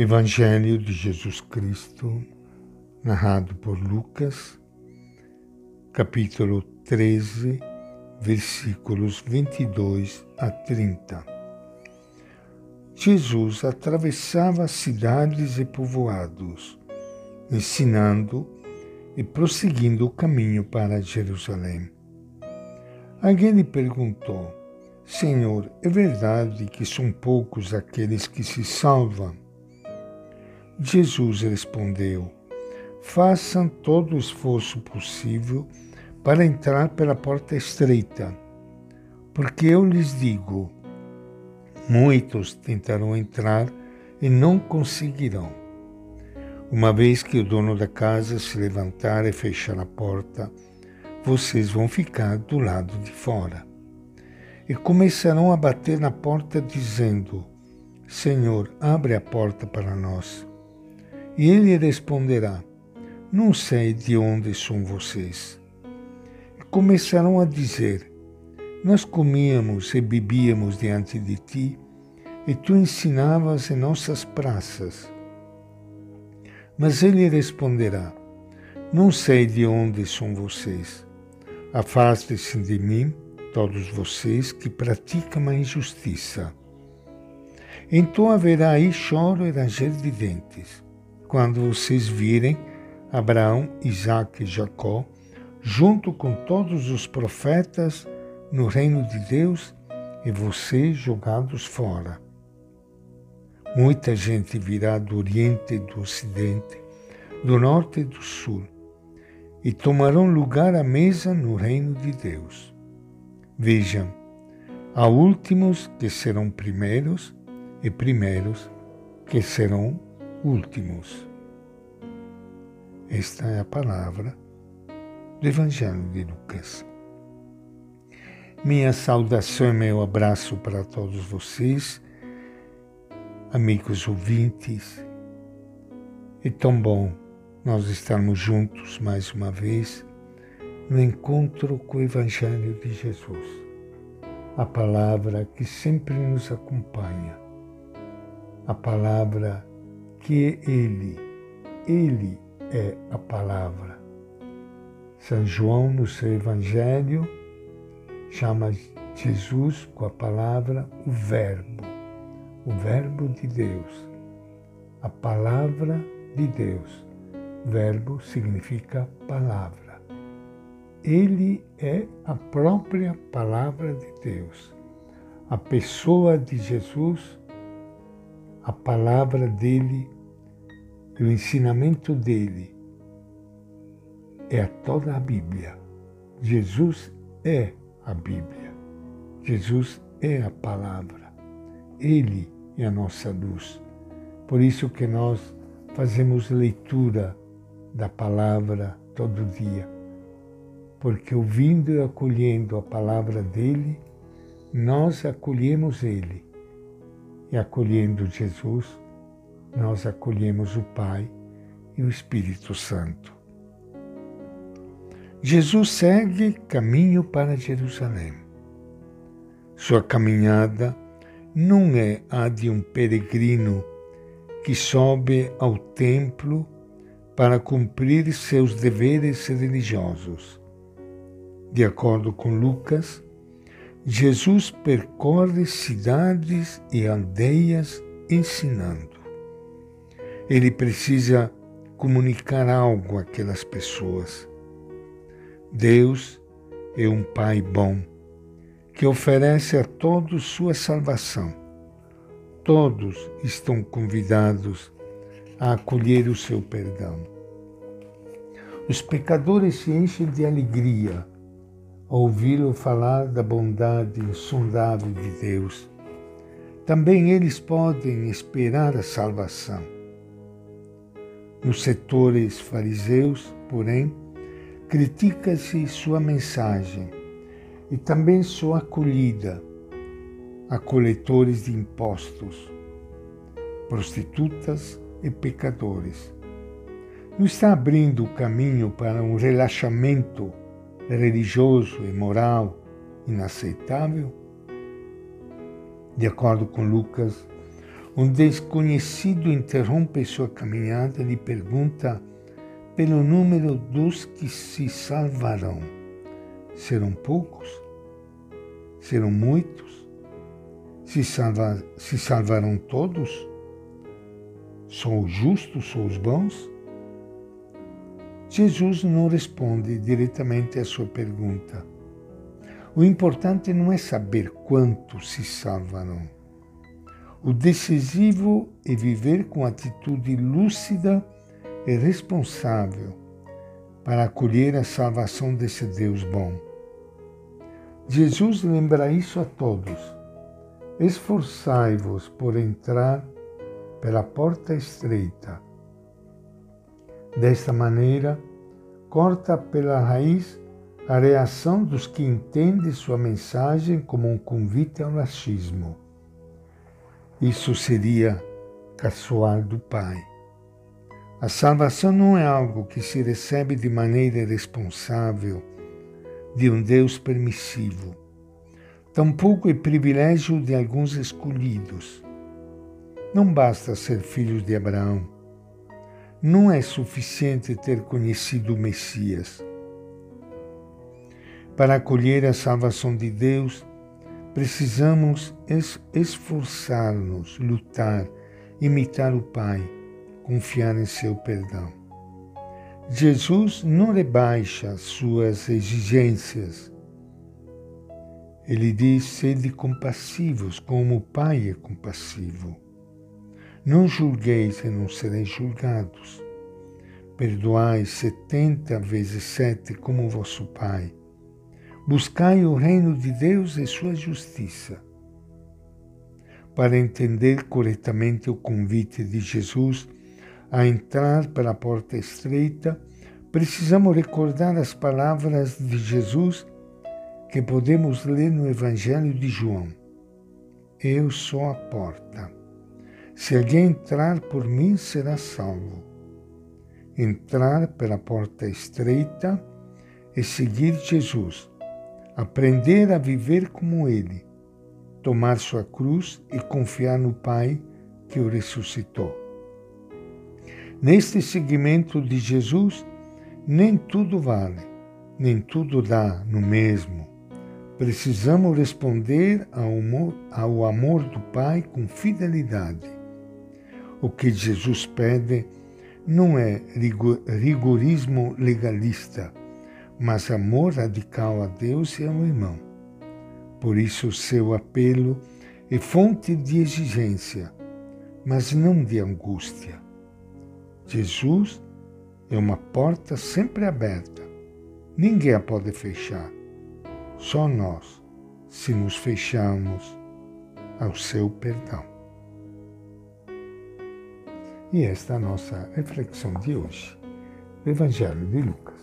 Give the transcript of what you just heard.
Evangelho de Jesus Cristo, narrado por Lucas, capítulo 13, versículos 22 a 30. Jesus atravessava cidades e povoados, ensinando e prosseguindo o caminho para Jerusalém. Alguém lhe perguntou: Senhor, é verdade que são poucos aqueles que se salvam? Jesus respondeu: Façam todo o esforço possível para entrar pela porta estreita, porque eu lhes digo: muitos tentarão entrar e não conseguirão. Uma vez que o dono da casa se levantar e fechar a porta, vocês vão ficar do lado de fora. E começarão a bater na porta, dizendo: Senhor, abre a porta para nós. E ele responderá: Não sei de onde são vocês. E começarão a dizer: Nós comíamos e bebíamos diante de ti, e tu ensinavas em nossas praças. Mas ele responderá: Não sei de onde são vocês. Afastem-se de mim, todos vocês que praticam a injustiça. Então haverá aí choro e ranger de dentes quando vocês virem Abraão, Isaac e Jacó, junto com todos os profetas no reino de Deus e vocês jogados fora. Muita gente virá do Oriente e do Ocidente, do Norte e do Sul, e tomarão lugar à mesa no reino de Deus. Vejam, há últimos que serão primeiros e primeiros que serão últimos. Esta é a palavra do Evangelho de Lucas. Minha saudação e meu abraço para todos vocês, amigos ouvintes. É tão bom nós estarmos juntos mais uma vez no encontro com o Evangelho de Jesus, a palavra que sempre nos acompanha, a palavra que Ele, Ele é a palavra. São João, no seu Evangelho, chama Jesus com a palavra o Verbo, o Verbo de Deus, a palavra de Deus. Verbo significa palavra. Ele é a própria palavra de Deus. A pessoa de Jesus, a palavra dele o ensinamento dele é toda a Bíblia. Jesus é a Bíblia. Jesus é a palavra. Ele é a nossa luz. Por isso que nós fazemos leitura da palavra todo dia. Porque ouvindo e acolhendo a palavra dele, nós acolhemos ele. E acolhendo Jesus, nós acolhemos o Pai e o Espírito Santo. Jesus segue caminho para Jerusalém. Sua caminhada não é a de um peregrino que sobe ao templo para cumprir seus deveres religiosos. De acordo com Lucas, Jesus percorre cidades e aldeias ensinando ele precisa comunicar algo àquelas pessoas. Deus é um Pai bom que oferece a todos sua salvação. Todos estão convidados a acolher o seu perdão. Os pecadores se enchem de alegria ao ouvi-lo falar da bondade insondável de Deus. Também eles podem esperar a salvação nos setores fariseus, porém, critica-se sua mensagem e também sua acolhida a coletores de impostos, prostitutas e pecadores. Não está abrindo o caminho para um relaxamento religioso e moral inaceitável? De acordo com Lucas, Um desconhecido interrompe sua caminhada e lhe pergunta pelo número dos que se salvarão. Serão poucos? Serão muitos? Se, salvar, se salvarão todos? Só os justos, só os bons? Jesus não responde diretamente à sua pergunta. O importante não é saber quantos se salvarão o decisivo é viver com atitude lúcida e responsável para acolher a salvação desse Deus bom. Jesus lembra isso a todos. Esforçai-vos por entrar pela porta estreita. Desta maneira, corta pela raiz a reação dos que entendem sua mensagem como um convite ao laxismo isso seria caçoar do Pai. A salvação não é algo que se recebe de maneira irresponsável de um Deus permissivo. Tampouco é privilégio de alguns escolhidos. Não basta ser filhos de Abraão. Não é suficiente ter conhecido o Messias. Para acolher a salvação de Deus, Precisamos esforçar-nos, lutar, imitar o Pai, confiar em seu perdão. Jesus não rebaixa suas exigências. Ele diz: sede compassivos, como o Pai é compassivo. Não julgueis e não sereis julgados. Perdoai setenta vezes sete, como vosso Pai Buscai o reino de Deus e sua justiça. Para entender corretamente o convite de Jesus a entrar pela porta estreita, precisamos recordar as palavras de Jesus que podemos ler no Evangelho de João. Eu sou a porta. Se alguém entrar por mim, será salvo. Entrar pela porta estreita e seguir Jesus aprender a viver como Ele, tomar sua cruz e confiar no Pai que o ressuscitou. Neste seguimento de Jesus, nem tudo vale, nem tudo dá no mesmo. Precisamos responder ao amor, ao amor do Pai com fidelidade. O que Jesus pede não é rigorismo legalista, mas amor radical a Deus e ao irmão. Por isso, seu apelo é fonte de exigência, mas não de angústia. Jesus é uma porta sempre aberta. Ninguém a pode fechar. Só nós, se nos fecharmos ao seu perdão. E esta é a nossa reflexão de hoje, do Evangelho de Lucas.